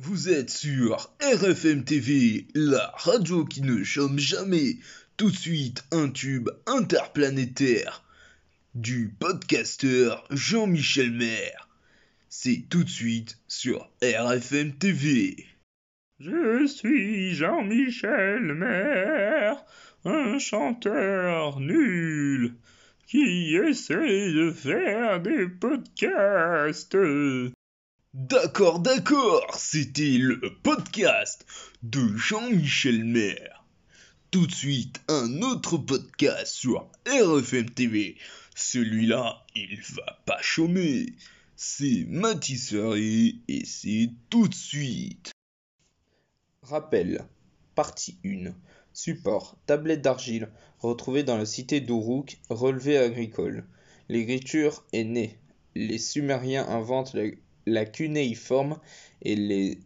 Vous êtes sur RFM TV, la radio qui ne chôme jamais. Tout de suite, un tube interplanétaire du podcasteur Jean-Michel Maire. C'est tout de suite sur RFM TV. Je suis Jean-Michel Maire, un chanteur nul qui essaie de faire des podcasts. D'accord, d'accord, c'était le podcast de Jean-Michel Maire. Tout de suite, un autre podcast sur RFM TV. Celui-là, il va pas chômer. C'est Matisserie et c'est tout de suite. Rappel. Partie 1. Support. Tablette d'argile. Retrouvée dans la cité d'Uruk. Relevé agricole. L'écriture est née. Les Sumériens inventent la, la cunéiforme et les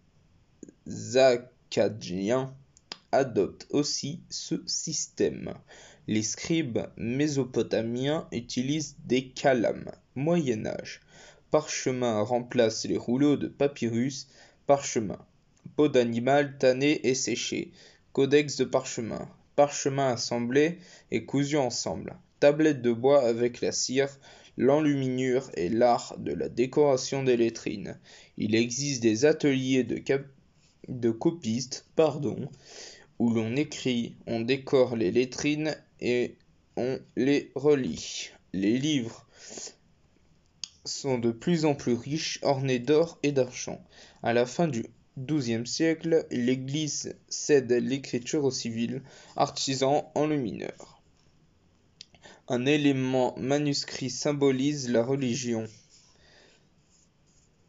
Akkadiens adoptent aussi ce système. Les scribes mésopotamiens utilisent des calames. Moyen Âge. Parchemin remplace les rouleaux de papyrus. Parchemin. Peau d'animal tanné et séché. Codex de parchemin. Parchemin assemblé et cousu ensemble. Tablette de bois avec la cire, l'enluminure et l'art de la décoration des lettrines. Il existe des ateliers de, copistes pardon, où l'on écrit, on décore les lettrines et on les relit. Les livres sont de plus en plus riches, ornés d'or et d'argent. À la fin du XIIe siècle, l'Église cède l'écriture aux civils, artisans enlumineurs. Un élément manuscrit symbolise la religion.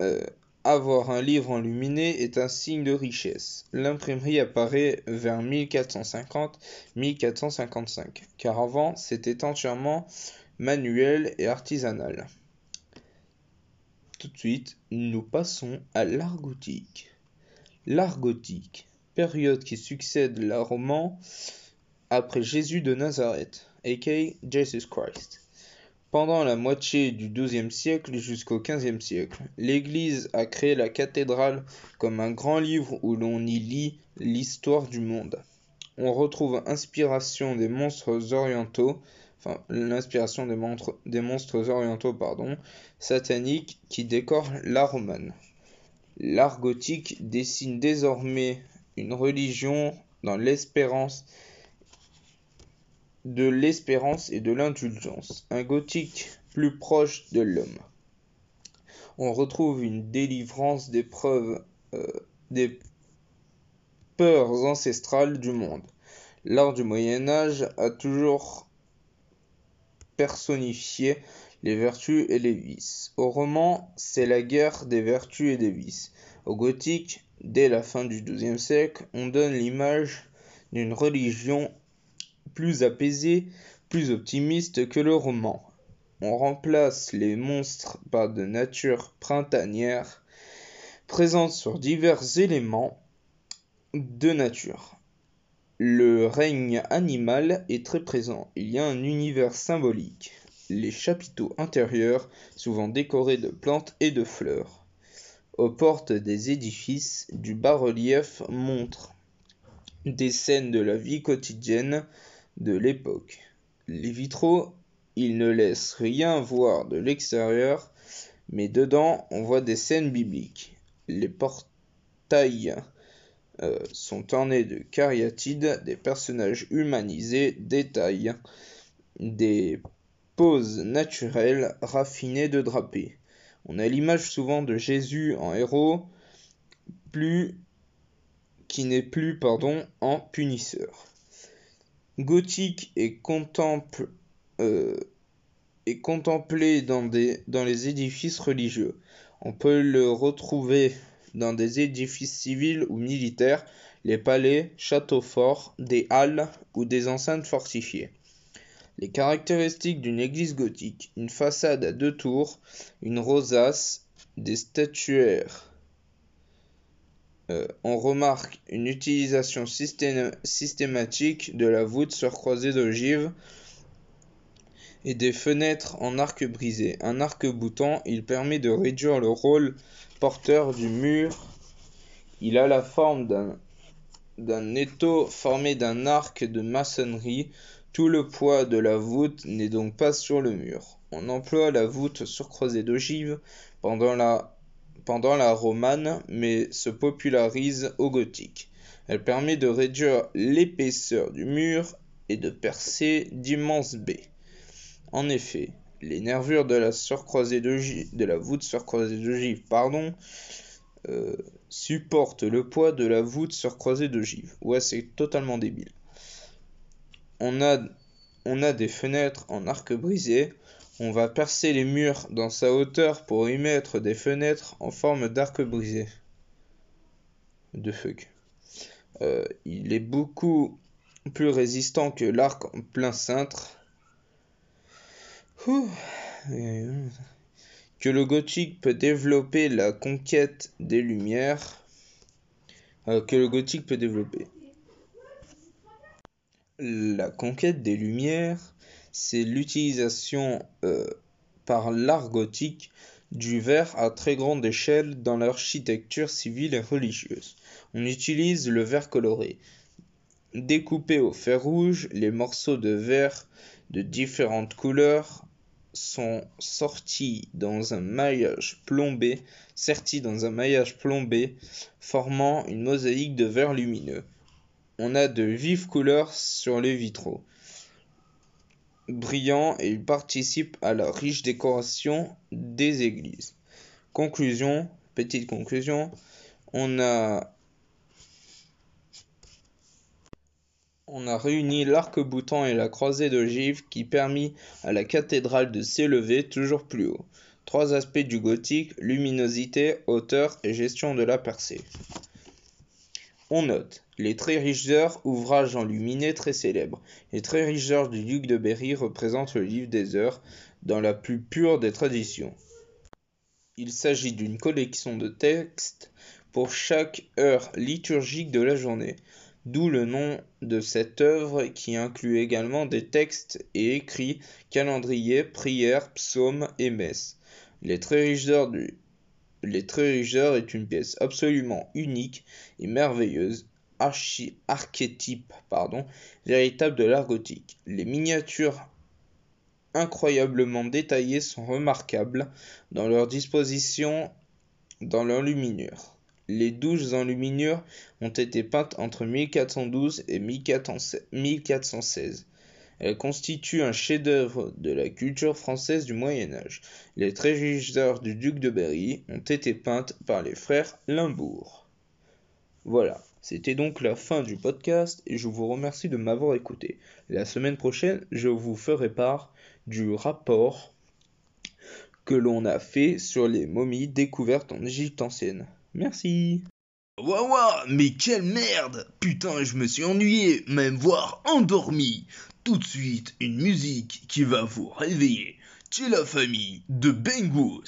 Euh, avoir un livre enluminé est un signe de richesse. L'imprimerie apparaît vers 1450-1455, car avant c'était entièrement manuel et artisanal. Tout de suite, nous passons à l'art gothique. L'art gothique, période qui succède la roman après Jésus de Nazareth, aka Jesus Christ. Pendant la moitié du XIIe siècle jusqu'au XVe siècle, l'Église a créé la cathédrale comme un grand livre où l'on y lit l'histoire du monde. On retrouve inspiration des monstres orientaux, enfin l'inspiration des, monstres orientaux pardon, sataniques qui décorent la romane. L'art gothique dessine désormais une religion dans l'espérance de l'espérance et de l'indulgence, un gothique plus proche de l'homme. On retrouve une délivrance des preuves euh, des peurs ancestrales du monde. L'art du Moyen Âge a toujours personnifié les vertus et les vices. Au roman, c'est la guerre des vertus et des vices. Au gothique, dès la fin du XIIe siècle, on donne l'image d'une religion plus apaisée, plus optimiste que le roman. On remplace les monstres par de nature printanière, présente sur divers éléments de nature. Le règne animal est très présent. Il y a un univers symbolique les chapiteaux intérieurs, souvent décorés de plantes et de fleurs. Aux portes des édifices, du bas-relief montre des scènes de la vie quotidienne de l'époque. Les vitraux, ils ne laissent rien voir de l'extérieur, mais dedans on voit des scènes bibliques. Les portails euh, sont ornés de cariatides, des personnages humanisés, détails, des pose naturelle raffinée de drapé. On a l'image souvent de Jésus en héros, plus qui n'est plus pardon en punisseur. Gothique contemple euh, est contemplé dans, dans les édifices religieux. On peut le retrouver dans des édifices civils ou militaires, les palais, châteaux forts, des halles ou des enceintes fortifiées. Les caractéristiques d'une église gothique, une façade à deux tours, une rosace, des statuaires. Euh, on remarque une utilisation systématique de la voûte surcroisée d'ogives et des fenêtres en arc brisé. Un arc-boutant, il permet de réduire le rôle porteur du mur Il a la forme d'un étau formé d'un arc de maçonnerie. Tout le poids de la voûte n'est donc pas sur le mur. On emploie la voûte surcroisée d'ogive pendant la, pendant la romane, mais se popularise au gothique. Elle permet de réduire l'épaisseur du mur et de percer d'immenses baies. En effet, les nervures de la, de voûte surcroisée d'ogive pardon, euh, supportent le poids de la voûte surcroisée d'ogive. Ouais, c'est totalement débile. On a des fenêtres en arc brisé. On va percer les murs dans sa hauteur pour y mettre des fenêtres en forme d'arc brisé. De fuck. Euh, il est beaucoup plus résistant que l'arc en plein cintre. Que le gothique peut développer la conquête des lumières. Euh, que le gothique peut développer. La conquête des lumières, c'est l'utilisation euh, par l'art gothique du verre à très grande échelle dans l'architecture civile et religieuse. On utilise le verre coloré. Découpé au fer rouge, les morceaux de verre de différentes couleurs sont sortis dans un maillage plombé, sertis dans un maillage plombé, formant une mosaïque de verre lumineux. On a de vives couleurs sur les vitraux brillants et ils participent à la riche décoration des églises. Conclusion, petite conclusion, on a réuni l'arc-boutant et la croisée d'ogive qui permit à la cathédrale de s'élever toujours plus haut. Trois aspects du gothique, luminosité, hauteur et gestion de la percée. On note les Très riches heures, ouvrage enluminé très célèbre. Les Très riches heures du duc de Berry représentent le livre des heures dans la plus pure des traditions. Il s'agit d'une collection de textes pour chaque heure liturgique de la journée, d'où le nom de cette œuvre qui inclut également des textes et écrits, calendriers, prières, psaumes et messes. Les Très riches heures du les Trésors est une pièce absolument unique et merveilleuse, archétype pardon, véritable de l'art gothique. Les miniatures incroyablement détaillées sont remarquables dans leur disposition dans l'enluminure. Les douches enluminures ont été peintes entre 1412 et 1416. Elle constitue un chef-d'œuvre de la culture française du Moyen Âge. Les Trésors du duc de Berry ont été peintes par les frères Limbourg. Voilà, c'était donc la fin du podcast et je vous remercie de m'avoir écouté. La semaine prochaine, je vous ferai part du rapport que l'on a fait sur les momies découvertes en Égypte ancienne. Merci. Waouh, mais quelle merde Putain, je me suis ennuyé, même voire endormi tout de suite une musique qui va vous réveiller. C'est la famille de Bengous.